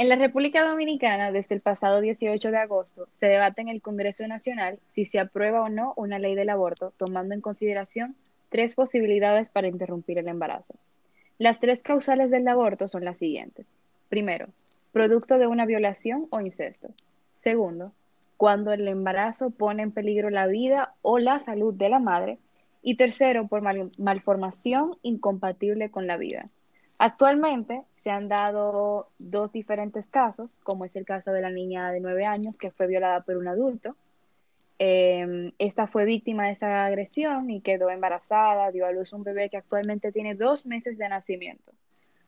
En la República Dominicana, desde el pasado 18 de agosto, se debate en el Congreso Nacional si se aprueba o no una ley del aborto, tomando en consideración tres posibilidades para interrumpir el embarazo. Las tres causales del aborto son las siguientes. Primero, producto de una violación o incesto. Segundo, cuando el embarazo pone en peligro la vida o la salud de la madre. Y tercero, por malformación incompatible con la vida. Actualmente se han dado dos diferentes casos, como es el caso de la niña de nueve años que fue violada por un adulto. Em, esta fue víctima de esa agresión y quedó embarazada, dio a luz un bebé que actualmente tiene dos meses de nacimiento.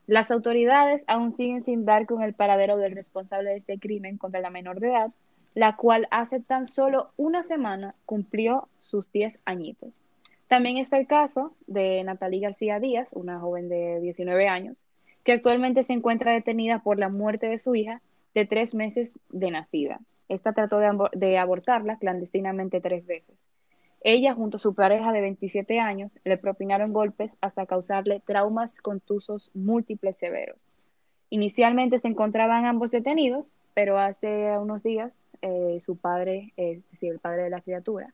Las autoridades aún siguen sin dar con el paradero del responsable de este crimen contra la menor de edad, la cual hace tan solo una semana cumplió sus diez añitos. También está el caso de Natalie García Díaz, una joven de 19 años, que actualmente se encuentra detenida por la muerte de su hija de tres meses de nacida. Esta trató de, abortarla clandestinamente tres veces. Ella, junto a su pareja de 27 años, le propinaron golpes hasta causarle traumas contusos múltiples severos. Inicialmente se encontraban ambos detenidos, pero hace unos días eh, su padre, es decir, el padre de la criatura,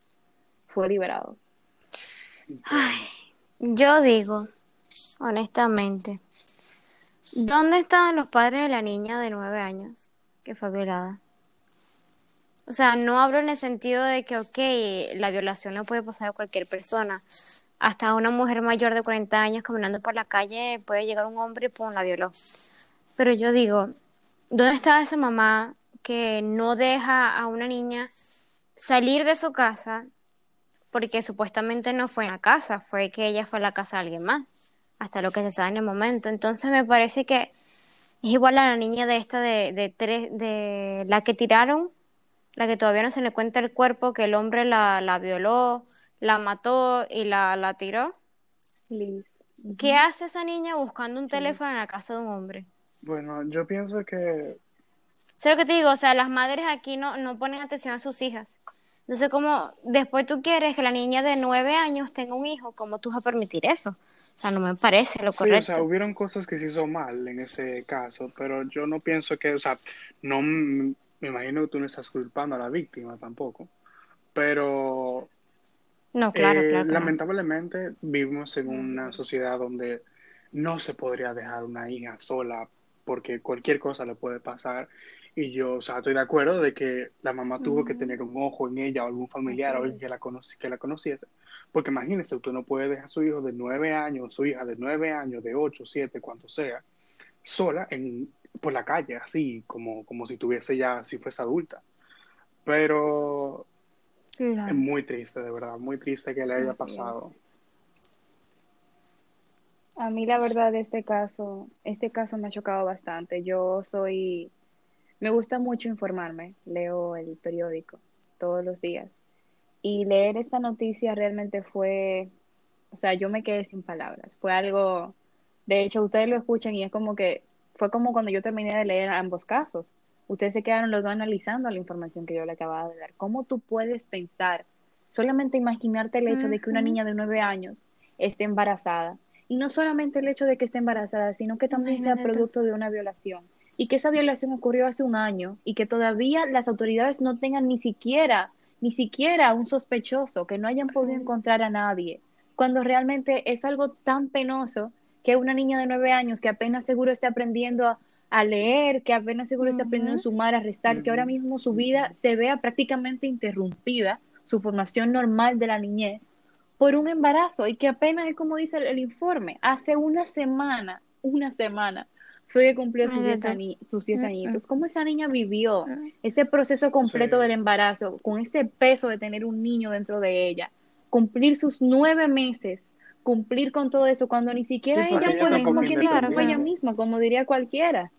fue liberado. Ay, yo digo, honestamente, ¿dónde estaban los padres de la niña de nueve años que fue violada? O sea, no hablo en el sentido de que, ok, la violación no puede pasar a cualquier persona. Hasta una mujer mayor de 40 años caminando por la calle puede llegar un hombre y pum, la violó. Pero yo digo, ¿dónde está esa mamá que no deja a una niña salir de su casa porque supuestamente no fue en la casa, fue que ella fue a la casa de alguien más, hasta lo que se sabe en el momento. Entonces me parece que es igual a la niña de esta de, de tres, de la que tiraron, la que todavía no se le cuenta el cuerpo, que el hombre la, la violó, la mató y la, la tiró. Liz. ¿Qué hace esa niña buscando un teléfono en la casa de un hombre? Bueno, yo pienso que... Sé lo que te digo, o sea, las madres aquí no, no ponen atención a sus hijas. Entonces, como después tú quieres que la niña de nueve años tenga un hijo, ¿cómo tú vas a permitir eso? O sea, no me parece lo correcto. Sí, o sea, hubieron cosas que se hizo mal en ese caso, pero yo no pienso que, o sea, no me imagino que tú no estás culpando a la víctima tampoco, pero no, claro, eh, claro, lamentablemente vivimos en una sociedad donde no se podría dejar una hija sola porque cualquier cosa le puede pasar y yo, o sea, estoy de acuerdo de que la mamá tuvo que tener un ojo en ella o algún familiar o alguien que la, que la conociese. Porque imagínese, usted no puede dejar a su hijo de nueve años, su hija de nueve años, de ocho, siete, cuanto sea, sola en, por la calle, así, como, como si tuviese ya, si fuese adulta. Pero es muy triste, de verdad, muy triste que le haya pasado. A mí la verdad este caso, este caso me ha chocado bastante. Yo soy me gusta mucho informarme, leo el periódico todos los días. Y leer esta noticia realmente fue, o sea, yo me quedé sin palabras, fue algo, de hecho ustedes lo escuchan y es como que, fue como cuando yo terminé de leer ambos casos, ustedes se quedaron los dos analizando la información que yo le acababa de dar, ¿cómo tú puedes pensar, solamente imaginarte el hecho de que una niña de nueve años esté embarazada? Y no solamente el hecho de que esté embarazada, sino que también sea producto de una violación y que esa violación ocurrió hace un año y que todavía las autoridades no tengan ni siquiera, ni siquiera un sospechoso, que no hayan podido encontrar a nadie, cuando realmente es algo tan penoso que una niña de nueve años que apenas seguro está aprendiendo a, leer, que apenas seguro está aprendiendo a sumar, a restar, que ahora mismo su vida se vea prácticamente interrumpida, su formación normal de la niñez, por un embarazo y que apenas es como dice el informe, hace una semana, una semana, fue que cumplió sus 10 mm, añitos. ¿Cómo esa niña vivió ese proceso completo del embarazo con ese peso de tener un niño dentro de ella? Cumplir sus nueve meses, cumplir con todo eso cuando ni siquiera ella, puede, como quien fue ella misma, como diría cualquiera.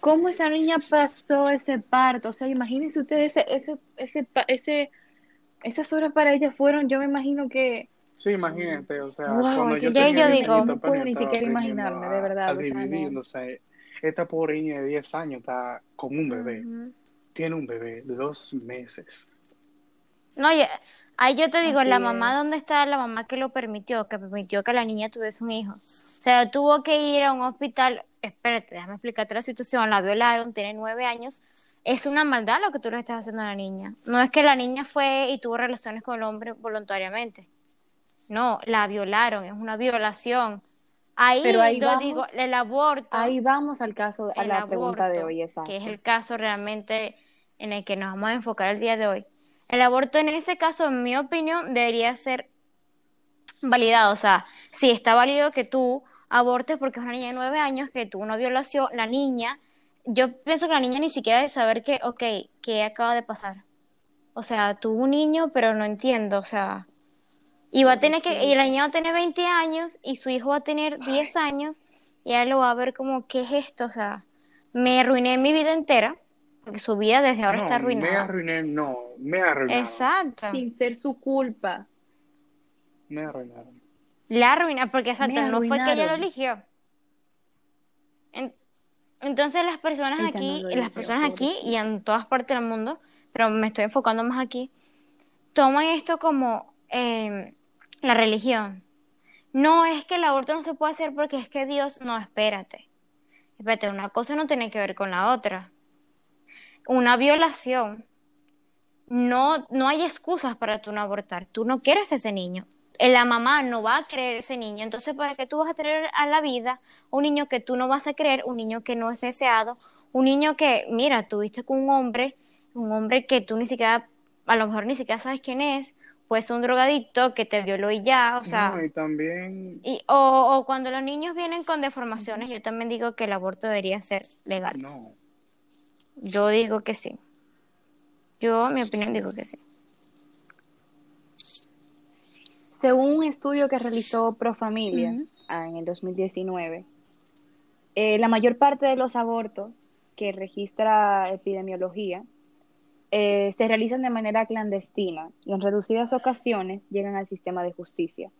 ¿Cómo esa niña pasó ese parto? O sea, imagínense ustedes ese, ese, ese, ese, esas horas para ella fueron, yo me imagino que Sí, imagínate, o sea, cuando yo, tenía digo, no puedo ni siquiera imaginarme, de verdad. A, o sea, esta pobre niña de 10 años está con un bebé. Tiene un bebé de dos meses. No, oye, ahí yo te digo, la mamá, ¿dónde está la mamá que lo permitió? Que permitió que la niña tuviese un hijo. O sea, tuvo que ir a un hospital, espérate, déjame explicarte la situación, la violaron, tiene nueve años, es una maldad lo que tú le estás haciendo a la niña. No es que la niña fue y tuvo relaciones con el hombre voluntariamente. No, la violaron, es una violación. Ahí, Pero ahí yo vamos- digo, el aborto, Ahí vamos al caso, a la pregunta de hoy, exacto. que es el caso realmente en el que nos vamos a enfocar el día de hoy. El aborto en ese caso, en mi opinión, debería ser validado. O sea, sí, está válido que tú abortes porque es una niña de nueve años, que tuvo una violación, la niña, yo pienso que la niña ni siquiera debe saber que, ok, que acaba de pasar. O sea, tuvo un niño, pero no entiendo, o sea, y va a tener que, y la niña va a tener 20 años y su hijo va a tener 10 años y él lo va a ver como, ¿qué es esto? O sea, me arruiné mi vida entera, porque su vida desde ahora no, está me arruinada. arruiné, no, me arruinaron. Exacto. Sin ser su culpa. Me arruinaron. La arruina, porque exacto, Me no fue que ella lo eligió. En- entonces las personas Ella aquí, no las personas aquí y en todas partes del mundo, pero me estoy enfocando más aquí, toman esto como eh, la religión. No es que el aborto no se puede hacer porque es que Dios, no, espérate. Espérate, una cosa no tiene que ver con la otra. Una violación. No, no hay excusas para tú no abortar. Tú no quieres ese niño. Eh, La mamá no va a querer ese niño. Entonces, ¿para qué tú vas a traer a la vida un niño que tú no vas a querer, un niño que no es deseado, un niño que, mira, tuviste con un hombre, un hombre que tú ni siquiera, a lo mejor ni siquiera sabes quién es, puede ser un drogadicto que te violó y ya, o sea, No, y también, y, o, o cuando los niños vienen con deformaciones, yo también digo que el aborto debería ser legal. no. Yo digo que sí. Yo, en mi opinión, digo que sí. Según un estudio que realizó Profamilia Ujú. ah, en el 2019, eh, la mayor parte de los abortos que registra epidemiología eh, se realizan de manera clandestina y en reducidas ocasiones llegan al sistema de justicia.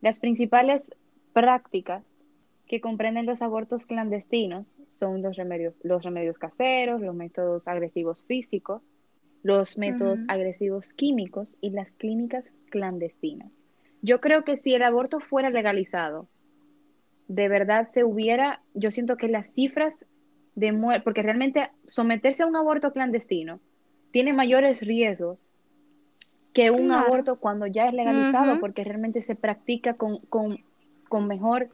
Las principales prácticas que comprenden los abortos clandestinos son los remedios, los remedios caseros, los métodos agresivos físicos, los métodos agresivos químicos y las clínicas clandestinas. Yo creo que si el aborto fuera legalizado, de verdad se hubiera, yo siento que las cifras de muerte, porque realmente someterse a un aborto clandestino tiene mayores riesgos que un Claro. aborto cuando ya es legalizado, porque realmente se practica con, con, con mejor,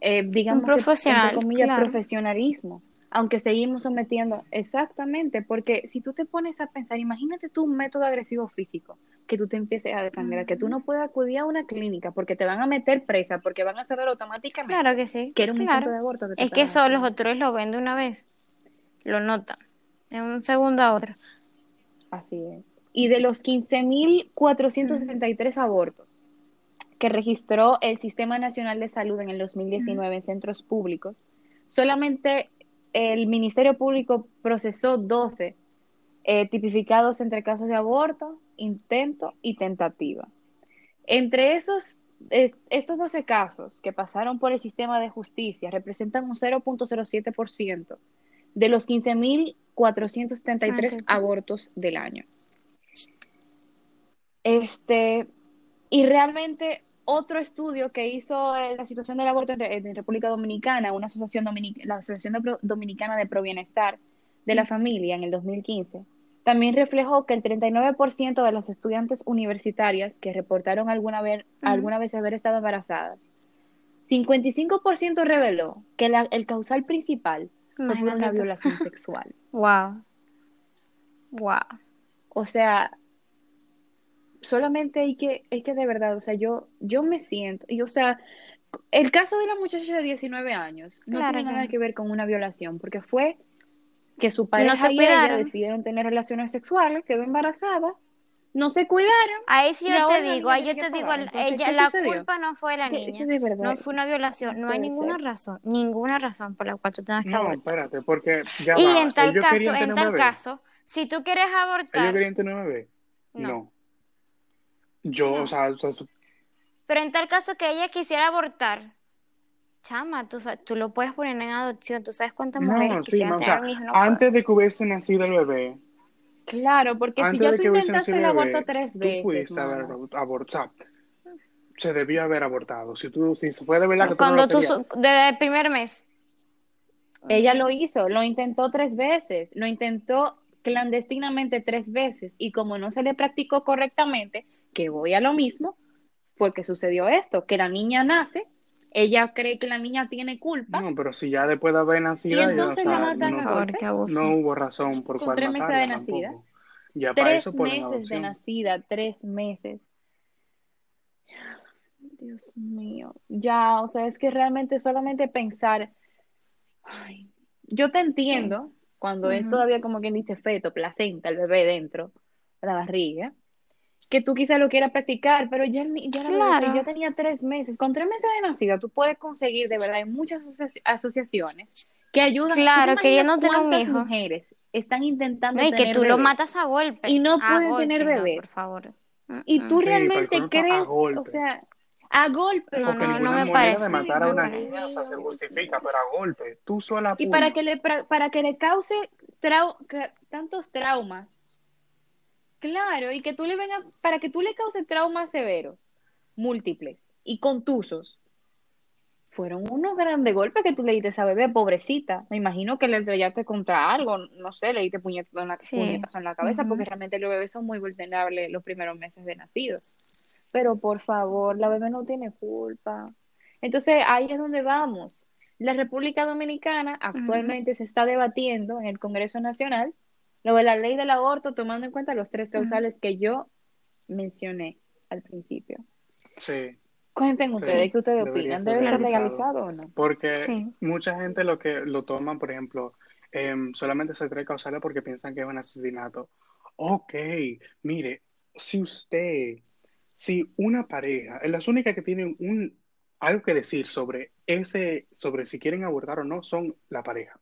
eh, digamos, que, profesional, entre comillas, claro. profesionalismo. Aunque seguimos sometiendo, exactamente, porque si tú te pones a pensar, imagínate tú un método agresivo físico, que tú te empieces a desangrar, que tú no puedes acudir a una clínica porque te van a meter presa, porque van a saber automáticamente Claro que sí. que era un claro. intento de aborto. Que Es que eso los otros lo ven de una vez. Lo notan. En un segundo a otro. Así es. Y de los 15.463 abortos que registró el Sistema Nacional de Salud en el 2019 en centros públicos, solamente el Ministerio Público procesó 12 eh, tipificados entre casos de aborto, intento y tentativa. Entre esos, estos 12 casos que pasaron por el sistema de justicia representan un 0.07% de los 15.473 Ok. abortos del año. Este, y realmente otro estudio que hizo eh, la situación del aborto en, Re- en República Dominicana, una asociación dominic- la Asociación Dominicana de Pro Bienestar de la Familia en el 2015, también reflejó que el 39% de las estudiantes universitarias que reportaron alguna vez, alguna vez haber estado embarazadas, 55% reveló que la- el causal principal por Imagínate una violación sexual. Wow. Wow. O sea, solamente hay que, es que de verdad, o sea, yo, yo me siento, y o sea, el caso de la muchacha de 19 años no Claro, tiene nada claro. que ver con una violación, porque fue que su pareja se y ella decidieron tener relaciones sexuales, quedó embarazada, no se cuidaron. Ahí sí yo te digo, ahí yo te digo, Entonces, ella, ¿qué la sucedió? culpa no fue de la niña, de no fue una violación, no hay ninguna ser. razón, ninguna razón por la cual tú tengas que No, abortar. espérate, porque ya Y va, en tal ellos caso, tener en tal bebé. caso, si tú quieres ¿Ellos abortar, querían tener un bebé? No. No. Yo, No. o sea, o sea, su- pero en tal caso que ella quisiera abortar, chama, tú, tú lo puedes poner en adopción, tú sabes cuántas mujeres no, sí, quisieran no, o tener sea, un hijo antes de que hubiese nacido el bebé, Claro, porque si antes ya de tú intentaste el aborto tres tú veces, pudiste haber abortado. se debió haber abortado. Si tú, si fue de verdad que Cuando tú, tú, no lo su- desde el primer mes. Ella lo hizo, lo intentó tres veces, lo intentó clandestinamente tres veces y como no se le practicó correctamente, que voy a lo mismo, fue que sucedió esto, que la niña nace, ella cree que la niña tiene culpa, No, pero si ya después de haber nacido, Y ya, entonces o sea, la matan a no, golpes. Hubo razón por Con cual tres meses de nacida. tampoco. Ya para tres eso meses de nacida, tres meses. Dios mío, ya, o sea, es que realmente solamente pensar, ay, yo te entiendo cuando es todavía como quien dice feto, placenta, el bebé dentro de la barriga, que tú quizás lo quieras practicar, pero ya, ya, Claro. yo tenía tres meses, con tres meses de nacida tú puedes conseguir, de verdad, hay muchas asoci- asociaciones que ayudan. ¿Tú te Claro, imaginas queriendo tener un cuántas hijo. mujeres están intentando No, y que tú lo bebés? matas a golpe. Y no A pueden golpe, tener no, bebés. por favor. Y tú Sí, realmente crees, golpe. o sea, a golpe. No, Porque no, no me parece. de matar a una niña, o sea, se justifica, pero a golpe. Tú sola Y para que le pra- para que le cause trau- que- tantos traumas. Claro, y que tú le vengas para que tú le causes traumas severos, múltiples y contusos. Fueron unos grandes golpes que tú le diste a esa bebé, pobrecita. Me imagino que le estrellaste contra algo, no sé, le diste puñetazo en la, Sí. puñetazo en la cabeza, porque realmente los bebés son muy vulnerables los primeros meses de nacidos. Pero por favor, la bebé no tiene culpa. Entonces ahí es donde vamos. La República Dominicana actualmente se está debatiendo en el Congreso Nacional lo de la ley del aborto, tomando en cuenta los tres causales que yo mencioné al principio. Sí, Cuenten ustedes, ¿qué ustedes debería opinan? ¿Debe ser legalizado. legalizado o no? porque Sí. mucha gente lo que lo toman, por ejemplo, em, solamente se trae causales porque piensan que es un asesinato. Ok, mire, si usted, si una pareja, las únicas que tienen un algo que decir sobre ese, sobre si quieren abortar o no, son la pareja.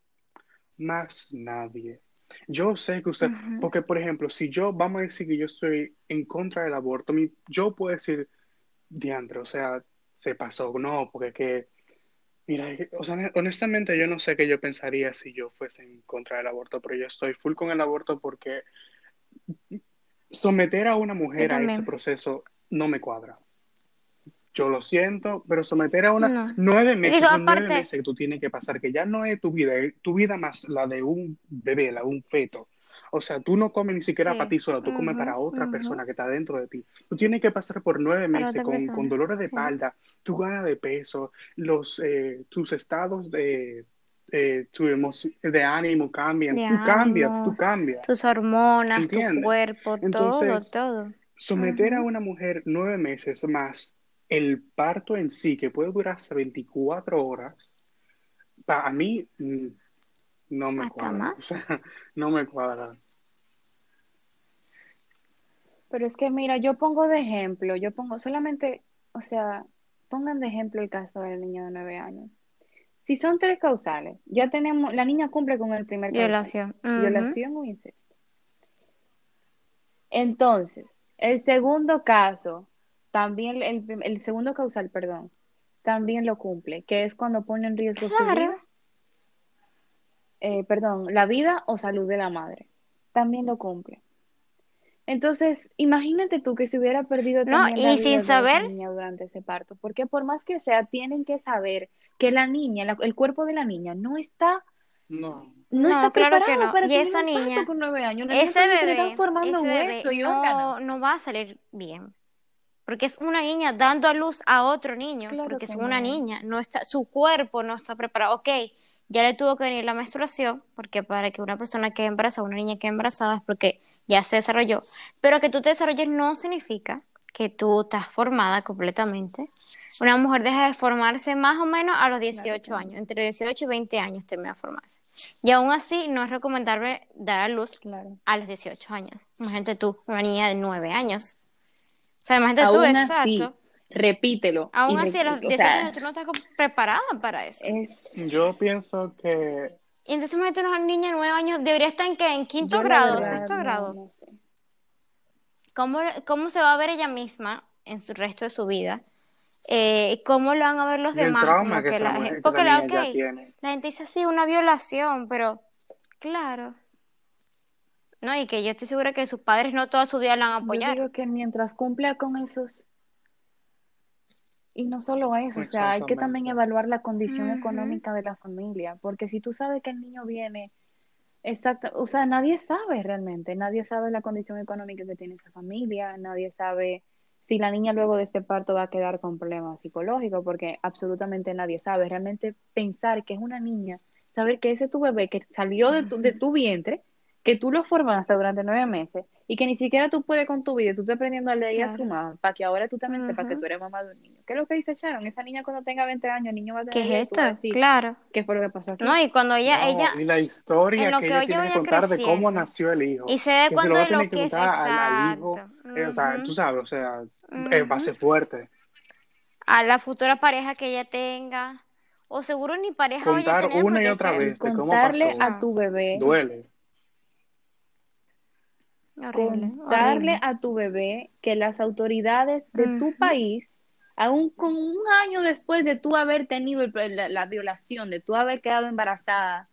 Más nadie. Yo sé que usted, porque por ejemplo, si yo, vamos a decir que yo estoy en contra del aborto, mi- yo puedo decir, diantre, o sea, se pasó, no, porque que, mira, o sea, honestamente yo no sé qué yo pensaría si yo fuese en contra del aborto, pero yo estoy full con el aborto porque someter a una mujer a ese proceso no me cuadra. Yo lo siento, pero someter a una No. nueve meses, Digo, son nueve meses que tú tienes que pasar, que ya no es tu vida, es tu vida más la de un bebé, la de un feto. O sea, tú no comes ni siquiera Sí. para ti sola, tú comes para otra persona que está dentro de ti. Tú tienes que pasar por nueve meses con, con dolores de sí. espalda, tu gana de peso, los, eh, tus estados de, eh, tu de ánimo cambian, De tú cambias, tú cambias. Tus hormonas, tu cuerpo, Entonces, todo, todo. Someter a una mujer nueve meses más el parto en sí, que puede durar hasta 24 horas, para mí mm, no me Hasta cuadra. más. O sea, no me cuadra. Pero es que mira, yo pongo de ejemplo, yo pongo solamente, o sea, pongan de ejemplo el caso de la niña de nueve años. Si son tres causales, ya tenemos, la niña cumple con el primer causal, Violación. Violación o incesto. Entonces, el segundo caso, también el, el segundo causal, perdón, también lo cumple, que es cuando pone en riesgo su Claro. vida, eh, perdón, la vida o salud de la madre. También lo cumple. Entonces, imagínate tú que se hubiera perdido No, también y la sin vida de esa saber- niña durante ese parto, porque por más que sea, tienen que saber que la niña, la- el cuerpo de la niña no está, No. no, No, está claro que preparado no. para Y tener esa un parto niña, con nueve años. La niña Ese todavía se le bebé, están formando ese bebé hueso y no, no va a salir bien. Porque es una niña dando a luz a otro niño. Claro porque es una niña. No está, su cuerpo no está preparado. Ok, ya le tuvo que venir la menstruación, porque para que una persona quede embarazada, una niña quede embarazada, es porque ya se desarrolló. Pero que tú te desarrolles no significa que tú estás formada completamente. Una mujer deja de formarse más o menos a los 18 años. Entre 18 y 20 años termina de formarse. Y aún así, no es recomendable dar a luz Claro. a los 18 años. Imagínate tú, una niña de 9 años. Sea, imagínate tú, Aún así, exacto. repítelo. Aún así, a los o 18 sea, años tú no estás preparada para eso. es, Yo pienso que Y entonces imagínate una niña de 9 años, debería estar en qué? En quinto yo grado, verdad sexto no- grado. no sé. ¿Cómo, cómo se va a ver ella misma en su resto de su vida? Eh, ¿Cómo lo van a ver los y el demás? trauma Como que la mujer, porque la, niña ya ok, tiene. la gente dice así, una violación, pero claro. No, y que yo estoy segura que sus padres no toda su vida la van a Yo apoyar. digo que mientras cumpla con esos, Y no solo eso, o sea, hay que también evaluar la condición económica de la familia, porque si tú sabes que el niño viene, exacto, o sea, nadie sabe realmente, nadie sabe la condición económica que tiene esa familia, nadie sabe si la niña luego de este parto va a quedar con problemas psicológicos, porque absolutamente nadie sabe. Realmente pensar que es una niña, saber que ese es tu bebé que salió de tu, de tu vientre, que tú lo formaste durante nueve meses y que ni siquiera tú puedes con tu vida, tú estás aprendiendo a leer y a Claro. sumar, para que ahora tú también sepas que tú eres mamá de un niño. ¿Qué es lo que dice Sharon? Esa niña cuando tenga 20 años, el niño va a ¿Qué tener es vas a esto? decir, Claro. ¿qué fue lo que pasó aquí? No, y cuando ella, No, ella, y la historia en lo que que ella tiene que contar de cómo nació el hijo. y se dé cuenta de lo que que es contar al, al hijo. exacto. eh, o sea, tú sabes, o sea, eh, va a ser fuerte. A la futura pareja que ella tenga. O seguro ni pareja vaya a Contar tener una y otra es vez de cómo Contarle pasó. a tu bebé, Duele. Horrible, contarle horrible. a tu bebé que las autoridades de tu país, aún con un año después de tú haber tenido el- la, la violación, de tú haber quedado embarazada,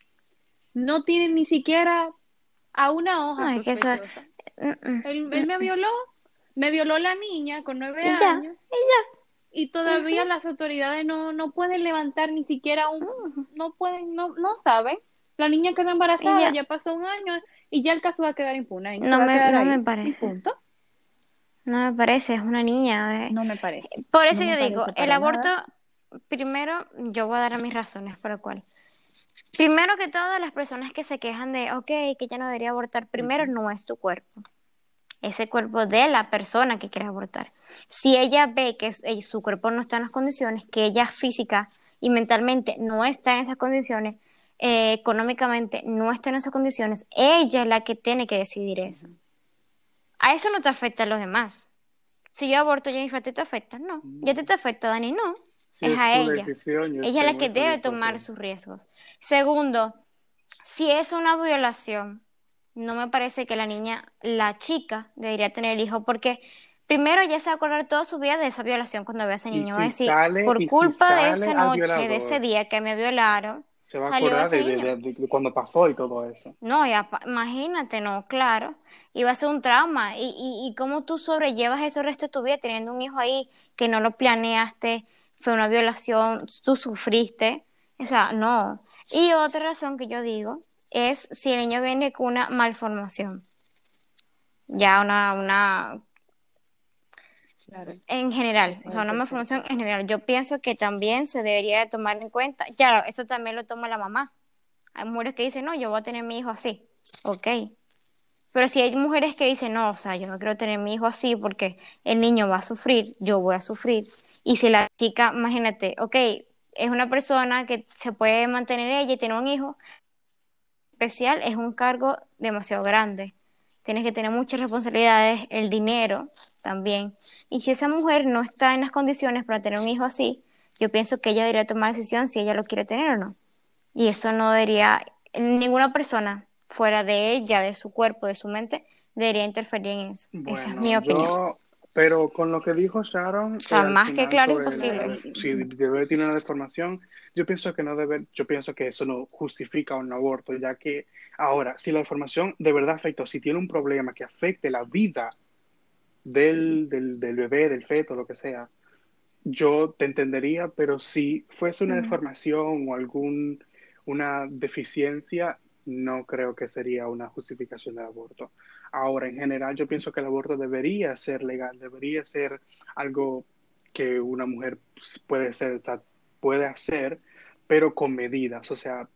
no tienen ni siquiera a una hoja que eso- sospechosa. Mm, mm, Él, él me violó, me violó la niña con nueve Y ya, años y ya. y todavía las autoridades no, no pueden levantar ni siquiera un, no pueden, no, no saben. La niña quedó embarazada, ya pasó un año y ya el caso va a quedar impune. No me- no me parece. y punto. No me parece, es una niña. eh. No me parece. Por eso No yo digo, el aborto, nada. primero, yo voy a dar mis razones por el cual. Primero que todo, las personas que se quejan de, ok, que ya no debería abortar, primero no es tu cuerpo. Es el cuerpo de la persona que quiere abortar. Si ella ve que su- eh, su cuerpo no está en las condiciones, que ella física y mentalmente no está en esas condiciones, eh, económicamente no está en esas condiciones, ella es la que tiene que decidir eso. A eso no te afecta a los demás. Si yo aborto, Jennifer, ¿a ti te afecta? No. ¿Ya te, te afecta, Dani? No. Es es a ella. decisión, Ella es la que debe tomar sus riesgos. Segundo, si es una violación, no me parece que la niña, la chica, debería tener el hijo porque primero ella se va a acordar toda su vida de esa violación cuando vea a ese Y niño. Va a si decir, sale- por si culpa de esa noche, de ese día que me violaron, Se va a acordar de, de- niño. de- de cuando pasó y todo eso. No, y imagínate, no, claro. Y va a ser un trauma. Y, y, y cómo tú sobrellevas eso el resto de tu vida teniendo un hijo ahí que no lo planeaste, fue una violación, tú sufriste. O sea, no. Y otra razón que yo digo es si el niño viene con una malformación. Ya una, una, Claro. en general, o sea, una malformación en general. Yo pienso que también se debería de tomar en cuenta. Claro, eso también lo toma la mamá. Hay mujeres que dicen, no, yo voy a tener mi hijo así. Ok. Pero si hay mujeres que dicen, no, o sea, yo no quiero tener mi hijo así porque el niño va a sufrir, yo voy a sufrir. Y si la chica, imagínate, ok, es una persona que se puede mantener ella y tener un hijo especial, es un cargo demasiado grande. Tienes que tener muchas responsabilidades, el dinero también. Y si esa mujer no está en las condiciones para tener un hijo así, yo pienso que ella debería tomar decisión si ella lo quiere tener o no. Y eso no debería, ninguna persona fuera de ella, de su cuerpo, de su mente, debería interferir en eso. Esa es mi opinión. yo- pero con lo que dijo Sharon, sea, eh, más que claro, imposible. la- si debe tener una deformación, yo pienso que no debe, yo pienso que eso no justifica un aborto, ya que ahora, si la deformación de verdad afecta, o si tiene un problema que afecte la vida del, del, del bebé, del feto, lo que sea, yo te entendería, pero si fuese una deformación o algún una deficiencia, no creo que sería una justificación del aborto. Ahora, en general, yo pienso que el aborto debería ser legal, debería ser algo que una mujer puede ser, puede hacer, pero con medidas. O sea,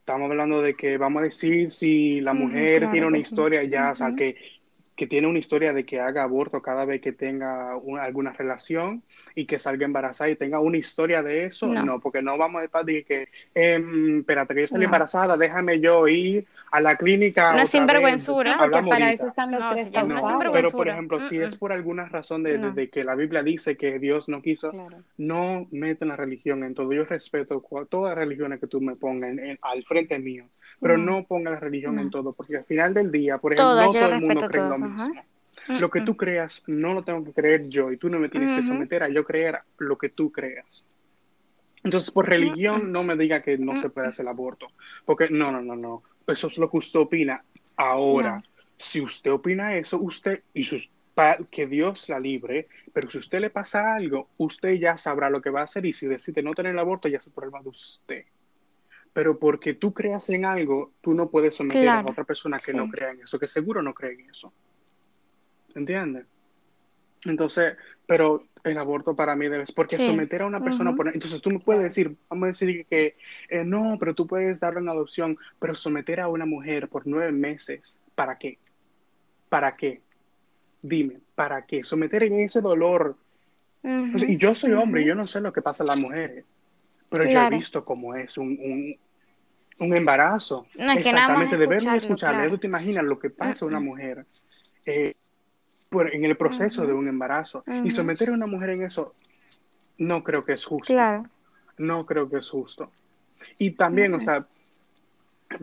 estamos hablando de que vamos a decir si la mujer claro tiene una sí. historia ya, o sea, Ujú. que, que tiene una historia de que haga aborto cada vez que tenga una- alguna relación y que salga embarazada y tenga una historia de eso, No. no, porque no vamos a estar de que, em, espérate, que yo salí No. embarazada, déjame yo ir a la clínica. Una otra sinvergüenzura. para ahorita. eso están los No, tres pero por ejemplo, si es por alguna razón de, de- de que la Biblia dice que Dios no quiso, Claro. no meten la religión en todo. Yo respeto todas las religiones que tú me pongas en- en- al frente mío, pero No. no pongas la religión en todo, porque al final del día, por ejemplo, Todas, no todo el mundo cree en lo. Mismo. Lo que tú creas no lo tengo que creer yo y tú no me tienes que someter a yo creer lo que tú creas. Entonces, por religión, no me diga que no se puede hacer el aborto, porque no, no, no, no. Eso es lo que usted opina. Ahora, No. si usted opina eso, usted y sus que Dios la libre, pero si usted le pasa algo, usted ya sabrá lo que va a hacer y si decide no tener el aborto, ya es problema de usted. Pero porque tú creas en algo, tú no puedes someter a otra persona que no crea en eso, que seguro no cree en eso. ¿Entiendes? Entonces, pero el aborto para mí debe porque someter a una persona por entonces tú me puedes decir vamos a decir que eh, no pero tú puedes darle una adopción pero someter a una mujer por nueve meses para qué para qué dime para qué someter en ese dolor. Y yo soy hombre y yo no sé lo que pasa a las mujeres pero yo he visto cómo es un, un, embarazo. Exactamente de verlo y escucharlo tú te imaginas lo que pasa a una mujer eh, en el proceso de un embarazo. Y someter a una mujer en eso, no creo que es justo. No creo que es justo. Y también, o sea,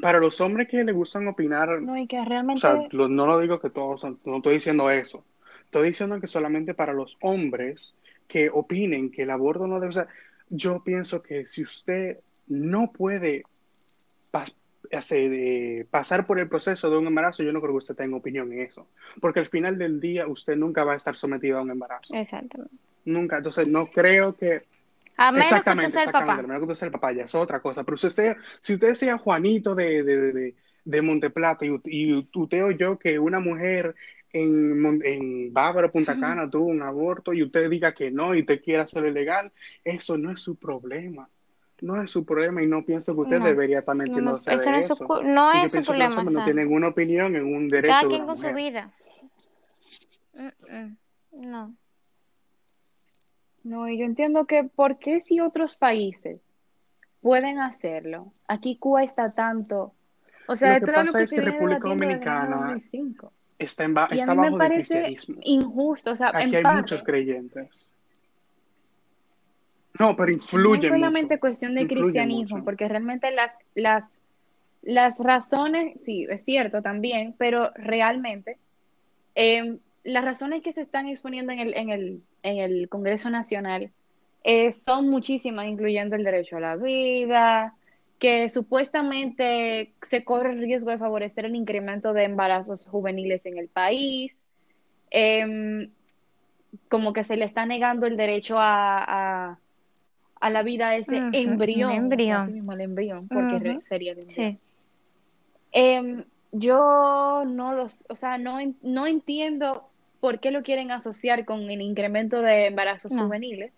para los hombres que les gustan opinar, no, y que realmente... o sea, no lo digo que todos son, no estoy diciendo eso. Estoy diciendo que solamente para los hombres que opinen que el aborto no debe ser, yo pienso que si usted no puede hace, pasar por el proceso de un embarazo, yo no creo que usted tenga opinión en eso. Porque al final del día usted nunca va a estar sometido a un embarazo. Exactamente. Nunca. Entonces no creo que... A menos exactamente, que usted sea el papá. A menos que el papá, ya es otra cosa. Pero usted si usted sea Juanito de, de, de, de Monteplata y, y usted o yo que una mujer en, en Bávaro, Punta Cana, tuvo un aborto y usted diga que no y usted quiere hacerlo ilegal, eso no es su problema no es su problema y no pienso que usted debería estar metiendo no, eso. No es su, no es su problema. no tienen ninguna opinión en un derecho Cada quien con su vida. no. No, y yo entiendo que ¿por qué si otros países pueden hacerlo? Aquí cuesta tanto. O sea, lo que pasa es que República Dominicana está, en y está a mí me parece injusto. O sea, Aquí hay muchos creyentes. No, pero influye. No solamente cuestión de cristianismo, porque realmente las, las, las razones, sí, es cierto también, pero realmente em, las razones que se están exponiendo en el, en el, en el Congreso Nacional eh, son muchísimas, incluyendo el derecho a la vida, que supuestamente se corre el riesgo de favorecer el incremento de embarazos juveniles en el país, em, como que se le está negando el derecho a a la vida ese embrión, embrión. el embrión, porque sería el embrión. Em, yo no los, o sea, no, no entiendo por qué lo quieren asociar con el incremento de embarazos juveniles.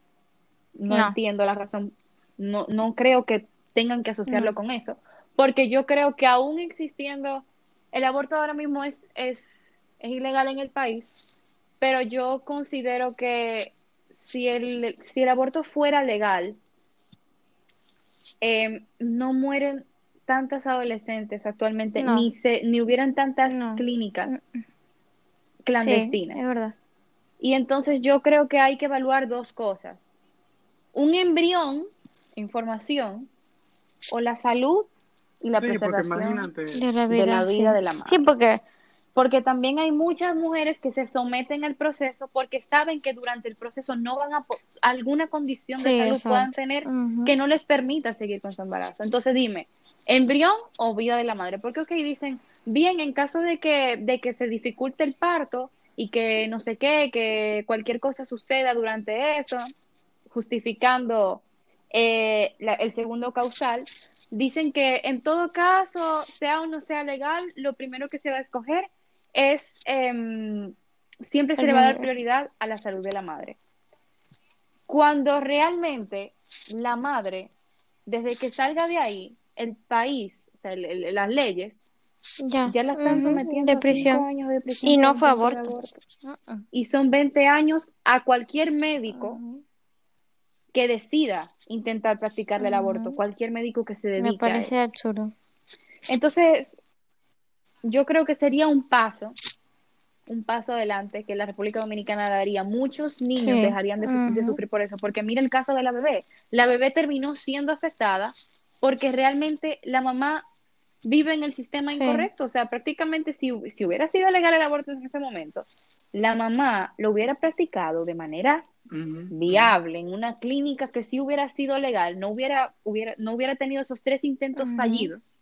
No, entiendo la razón. No, no creo que tengan que asociarlo con eso, porque yo creo que aún existiendo, el aborto ahora mismo es, es, es ilegal en el país, pero yo considero que si el, si el aborto fuera legal, em, no mueren tantas adolescentes actualmente, ni se, ni hubieran tantas clínicas mm, mm. clandestinas. es verdad. Y entonces yo creo que hay que evaluar dos cosas. Un embrión, información, o la salud y la preservación de la vida, de la madre. Sí, porque porque también hay muchas mujeres que se someten al proceso porque saben que durante el proceso no van a alguna condición de salud puedan tener que no les permita seguir con su embarazo. Entonces dime, embrión o vida de la madre, porque ok, dicen, bien, en caso de que, de que se dificulte el parto y que no sé qué, que cualquier cosa suceda durante eso, justificando eh, el segundo causal, dicen que en todo caso, sea o no sea legal, lo primero que se va a escoger es em, siempre se le va a dar prioridad a la salud de la madre. Cuando realmente la madre, desde que salga de ahí, el país, o sea, las leyes, ya, la están sometiendo a prisión. años de prisión. Y no fue aborto. Uh-uh. Y son 20 años a cualquier médico que decida intentar practicarle el aborto, cualquier médico que se dedique Me parece absurdo. Entonces, yo creo que sería un paso, un paso adelante que la República Dominicana daría. Muchos niños dejarían de, sufrir por eso, porque mira el caso de la bebé. La bebé terminó siendo afectada porque realmente la mamá vive en el sistema incorrecto. O sea, prácticamente si, si hubiera sido legal el aborto en ese momento, la mamá lo hubiera practicado de manera viable en una clínica que sí hubiera sido legal, no hubiera, hubiera, no hubiera tenido esos tres intentos fallidos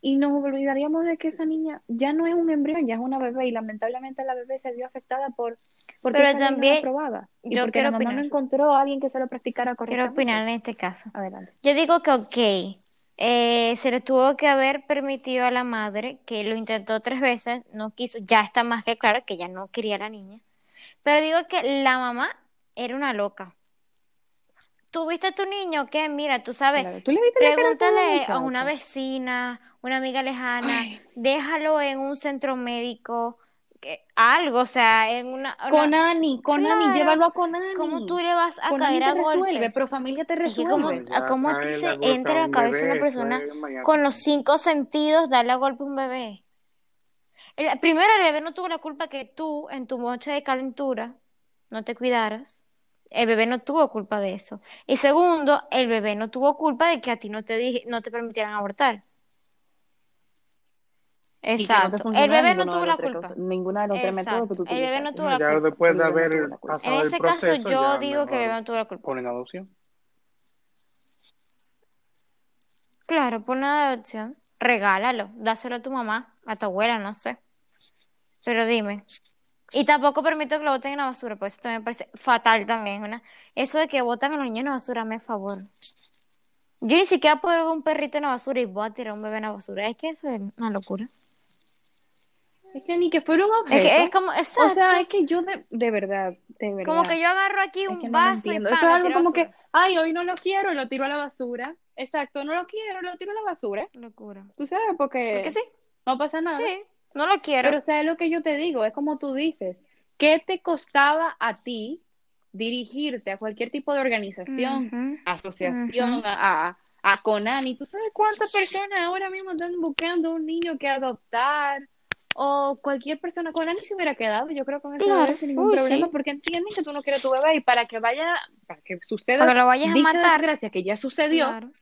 y nos olvidaríamos de que esa niña ya no es un embrión, ya es una bebé y lamentablemente la bebé se vio afectada por porque Pero también aprobada y yo porque quiero la mamá no encontró a alguien que se lo practicara Quiero correctamente. opinar en este caso. Adelante. Yo digo que ok, eh, se le tuvo que haber permitido a la madre, que lo intentó tres veces, no quiso, ya está más que claro que ella no quería a la niña. Pero digo que la mamá era una loca. ¿Tuviste a tu niño que, mira, tú sabes, Claro, ¿Tú le viste la cara a esa pregúntale a una vecina, una amiga lejana, Ay. déjalo en un centro médico, que, algo, o sea, en una, una- Con Ani, con Ani, Claro. llévalo a con Ani. ¿cómo tú le vas a Con caer Ani a te resuelve, golpes? pero familia te Es que resuelve. como, cómo a ti cae se entra en a la cabeza bebé, una persona con los cinco sentidos darle a golpe a un bebé. El, primero, el bebé no tuvo la culpa que tú, en tu noche de calentura, no te cuidaras. El bebé no tuvo culpa de eso. Y segundo, el bebé no tuvo culpa de que a ti no te dije, no te permitieran abortar. No Exacto. El bebé no tuvo la culpa. Ninguna de los tres métodos que tú El bebé no tuvo la Ya culpa. después de El bebé no tuvo haber la culpa. pasado En el ese caso, yo digo que el bebé no tuvo la culpa. ponen adopción. Claro, por una adopción. Regálalo, dáselo a tu mamá, a tu abuela, no sé. Pero dime. Y tampoco permito que lo boten en la basura, pues esto me parece fatal también. Una... Eso de que botan a los niños en la basura, me favor. Yo ni siquiera puedo ver un perrito en la basura y voy a tirar un bebé en la basura. Es que eso es una locura. Es que ni que fuera un Es que es como, O sea, exacto. es que yo de, de verdad, de verdad. Como que yo agarro aquí es un que no lo vaso y. Esto es algo a como que, ay, hoy no lo quiero, lo tiro a la basura. Exacto, no lo quiero, lo tiro a la basura. Locura. Tú sabes, porque Porque sí, no pasa nada. sí, no lo quiero. Pero sabes lo que yo te digo, es como tú dices, ¿qué te costaba a ti dirigirte a cualquier tipo de organización, asociación, a, a, a Conani? ¿Tú sabes cuántas personas ahora mismo están buscando un niño que adoptar? O cualquier persona, Conani se hubiera quedado, yo creo, con ese Claro. sin ningún Uy, problema, sí. porque entienden que tú no quieres tu bebé y para que vaya, para que suceda Para que lo vayas a matar. desgracia que ya sucedió, Claro.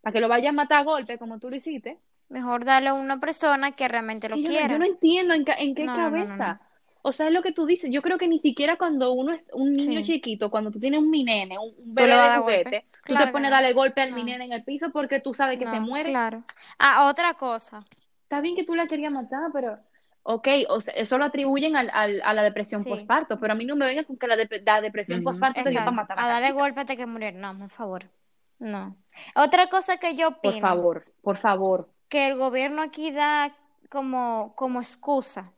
para que lo vayas a matar a golpe como tú lo hiciste. Mejor darle a una persona que realmente lo yo, no, quiera. yo no entiendo en, ca- en qué No, no, no, no, cabeza. O sea, es lo que tú dices. Yo creo que ni siquiera cuando uno es un niño Sí. chiquito, cuando tú tienes un mi nene, un, bebé de juguete, golpe. tú Claro te pones a darle golpe al mi No. nene en el piso porque tú sabes que se muere. claro. Ah, otra cosa. Está bien que tú la querías matar, pero... Ok, o sea, eso lo atribuyen al, al- a la depresión Sí. postparto, pero a mí no me vengan con que la, dep- la depresión Ujú. postparto te dio para matar A darle golpe hasta que muriera. No, por favor. No. Otra cosa que yo Por opino, favor, por favor. Que el gobierno aquí da como, como excusa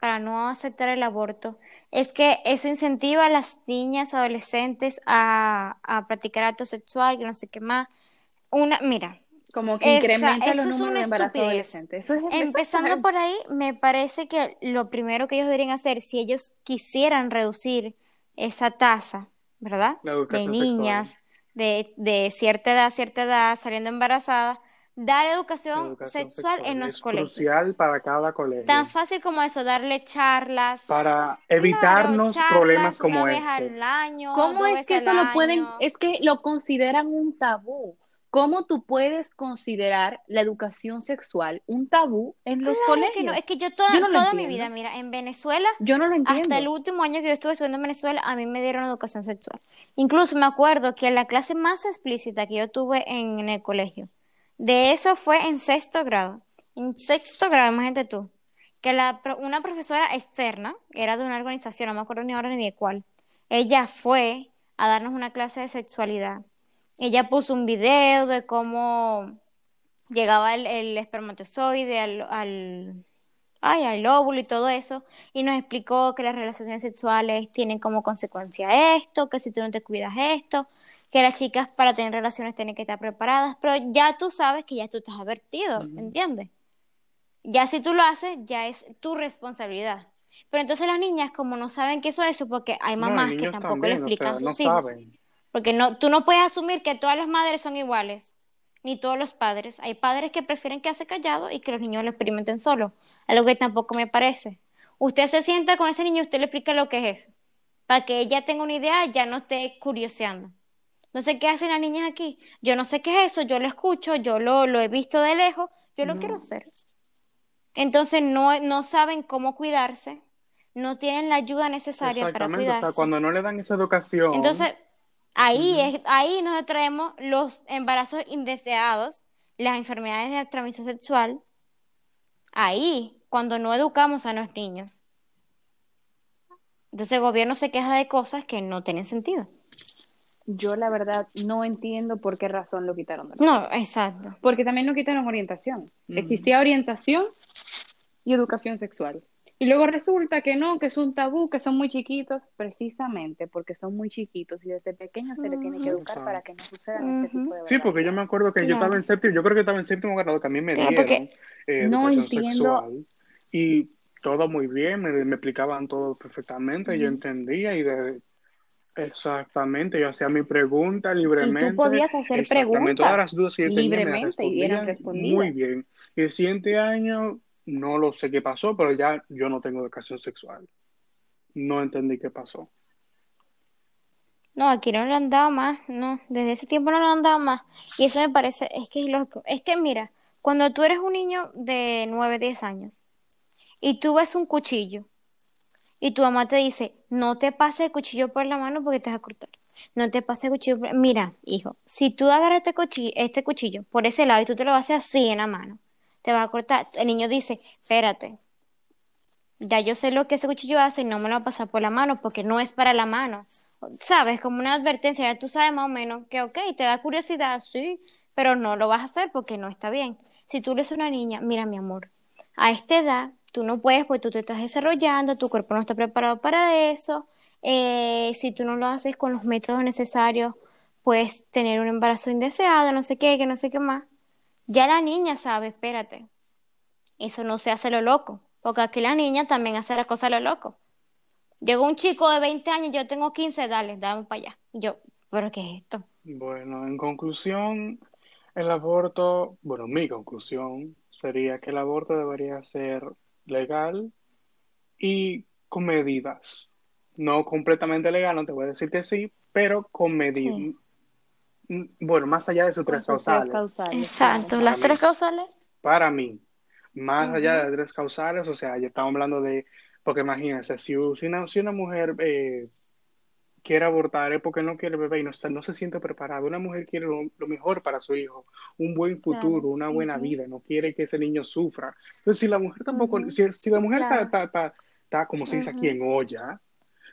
para no aceptar el aborto, es que eso incentiva a las niñas, adolescentes a, a practicar acto sexual, que no sé qué más. Una, mira, Como que Esa- incrementa los números de embarazo estupidez. adolescente. Eso es eso es Empezando por ahí, me parece que lo primero que ellos deberían hacer, si ellos quisieran reducir esa tasa, ¿verdad? La De niñas de, de cierta edad, cierta edad, saliendo embarazadas, dar educación educación sexual sexual en los es colegios. crucial para cada colegio. Tan fácil como eso, darle charlas. Para Claro, evitarnos charlas problemas una como vez este. al año, ¿Cómo es que eso lo pueden, es que lo consideran un tabú? ¿Cómo tú puedes considerar la educación sexual un tabú en los Claro que no, colegios? es que yo toda, Yo no lo toda mi vida, mira, en Venezuela Yo no lo Hasta el último año que yo estuve estudiando en Venezuela, a mí me dieron educación sexual. Incluso me acuerdo que la clase más explícita que yo tuve en, el colegio, de eso fue en sexto grado. En sexto grado, imagínate tú, que la, una profesora externa, era de una organización, no me acuerdo ni ahora ni de cuál, ella fue a darnos una clase de sexualidad. Ella puso un video de cómo llegaba el, espermatozoide al, ay, al óvulo y todo eso, y nos explicó que las relaciones sexuales tienen como consecuencia esto, que si tú no te cuidas esto, que las chicas para tener relaciones tienen que estar preparadas, pero ya tú sabes que ya tú estás advertido, Ujú. ¿entiendes? Ya si tú lo haces, ya es tu responsabilidad. Pero entonces las niñas, como no saben que eso es eso, porque hay No, mamás que tampoco le también, o explican a sus hijos. saben. Porque no, tú no puedes asumir que todas las madres son iguales, ni todos los padres. Hay padres que prefieren quedarse callados y que los niños lo experimenten solos, algo que tampoco me parece. Usted se sienta con ese niño y usted le explica lo que es eso, para que ella tenga una idea ya no esté curioseando. No sé qué hacen las niñas aquí. Yo no sé qué es eso, yo lo escucho, yo lo, lo he visto de lejos, yo lo No. quiero hacer. Entonces no, no saben cómo cuidarse, no tienen la ayuda necesaria para Exactamente, o sea, cuidarse. cuando no le dan esa educación, Entonces, ahí es, ahí nos traemos los embarazos indeseados, las enfermedades de transmisión sexual ahí, cuando no educamos a los niños. Entonces el gobierno se queja de cosas que no tienen sentido. Yo la verdad no entiendo por qué razón lo quitaron. de No, exacto. Porque también no quitaron orientación. Ujú. Existía orientación y educación sexual. Y luego resulta que no, que es un tabú, que son muy chiquitos, precisamente porque son muy chiquitos y desde pequeños se les tiene que educar para que no sucedan este tipo de Sí, porque yo me acuerdo que yo estaba en séptimo, yo creo que estaba en séptimo grado, que a mí me dieron eh, No entiendo. sexual y todo muy bien, me, me explicaban todo perfectamente, yo entendía y de, exactamente, yo hacía mi pregunta libremente. podías hacer preguntas todas las dudas que tenía libremente y eran respondían muy respondidas. bien. Y el siguiente año no lo sé qué pasó, pero ya yo no tengo educación sexual. No entendí qué pasó. No, aquí no le han dado más, no, desde ese tiempo no le han dado más. Y eso me parece, es que es loco. Es que mira, cuando tú eres un niño de 9, 10 años y tú ves un cuchillo y tu mamá te dice, no te pases el cuchillo por la mano porque te vas a cortar. No te pases el cuchillo por... Mira, hijo, si tú agarras este cuchillo, este cuchillo por ese lado y tú te lo haces así en la mano, te vas a cortar. El niño dice, espérate, ya yo sé lo que ese cuchillo hace y no me lo va a pasar por la mano porque no es para la mano. ¿Sabes? Como una advertencia, ya tú sabes más o menos que, ok, te da curiosidad, sí, pero no lo vas a hacer porque no está bien. Si tú eres una niña, mira mi amor, a esta edad tú no puedes porque tú te estás desarrollando, tu cuerpo no está preparado para eso. eh, si tú no lo haces con los métodos necesarios, puedes tener un embarazo indeseado, no sé qué, que no sé qué más. Ya la niña sabe, espérate, eso no se hace lo loco, porque aquí la niña también hace la cosa lo loco. Llegó un chico de 20 años, yo tengo 15, dale, dame para allá. Yo, ¿pero qué es esto? Bueno, en conclusión, el aborto, bueno, mi conclusión sería que el aborto debería ser legal y con medidas. No completamente legal, no te voy a decir que sí, pero con medidas. Sí. Bueno, más allá de sus tres sus tres causales. causales, Exacto, las Para tres causales. Para mí, más allá de tres causales, o sea, ya estamos hablando de, porque imagínense, si, si una, si una mujer eh, quiere abortar es porque no quiere bebé y no, no se siente preparada. Una mujer quiere lo, lo mejor para su hijo, un buen futuro, Claro. una buena Ujú. vida, no quiere que ese niño sufra. Entonces, si la mujer tampoco, Ujú. si, si la mujer está, Claro. está, como se dice aquí, en olla,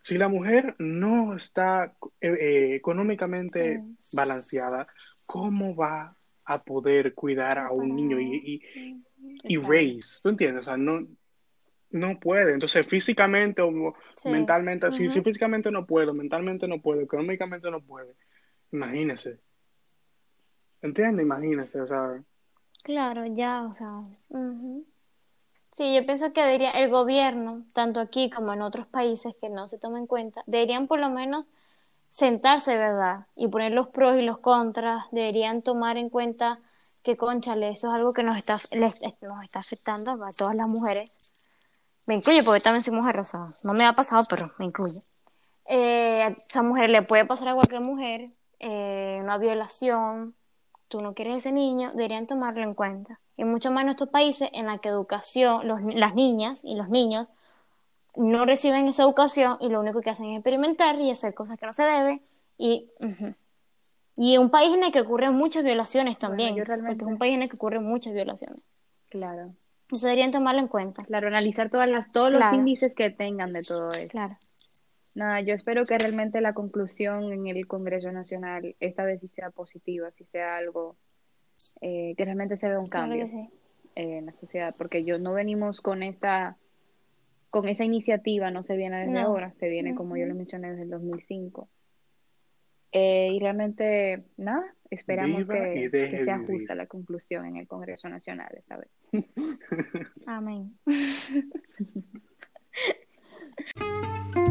si la mujer no está eh, eh, económicamente balanceada, ¿cómo va a poder cuidar a un niño y, y, y raise? ¿Tú entiendes? O sea, no, no puede. Entonces, físicamente o Sí. mentalmente, si, si Ujú. físicamente no puedo, mentalmente no puedo, económicamente no puede, imagínese. ¿Entiendes? Imagínese, o sea, Claro, ya, o sea. Sí, yo pienso que debería, el gobierno, tanto aquí como en otros países que no se tomen en cuenta, deberían por lo menos sentarse, ¿verdad? Y poner los pros y los contras, deberían tomar en cuenta que, conchale, eso es algo que nos está, les- nos está afectando a todas las mujeres. Me incluye porque también soy mujer, o sea, no me ha pasado, pero me incluye. Eh, a esa mujer le puede pasar a cualquier mujer, eh, una violación, tú no quieres ese niño, deberían tomarlo en cuenta. Y mucho más en estos países en la que educación, los, las niñas y los niños no reciben esa educación y lo único que hacen es experimentar y hacer cosas que no se deben. Y, ujú. y un país en el que ocurren muchas violaciones también, yo realmente- porque es un país en el que ocurren muchas violaciones. Claro. Eso deberían tomarlo en cuenta. Claro, analizar todas las, todos los índices que tengan de todo eso. Claro. Nada, yo espero que realmente la conclusión en el Congreso Nacional esta vez sí sea positiva, sí sea algo eh, que realmente se vea un cambio sí. eh, en la sociedad, porque yo no venimos con esta, con esa iniciativa, no se viene desde No. ahora, se viene como yo lo mencioné desde el 2005. Eh, y realmente, nada, esperamos Viva que, que sea justa la conclusión en el Congreso Nacional esta vez. Amém.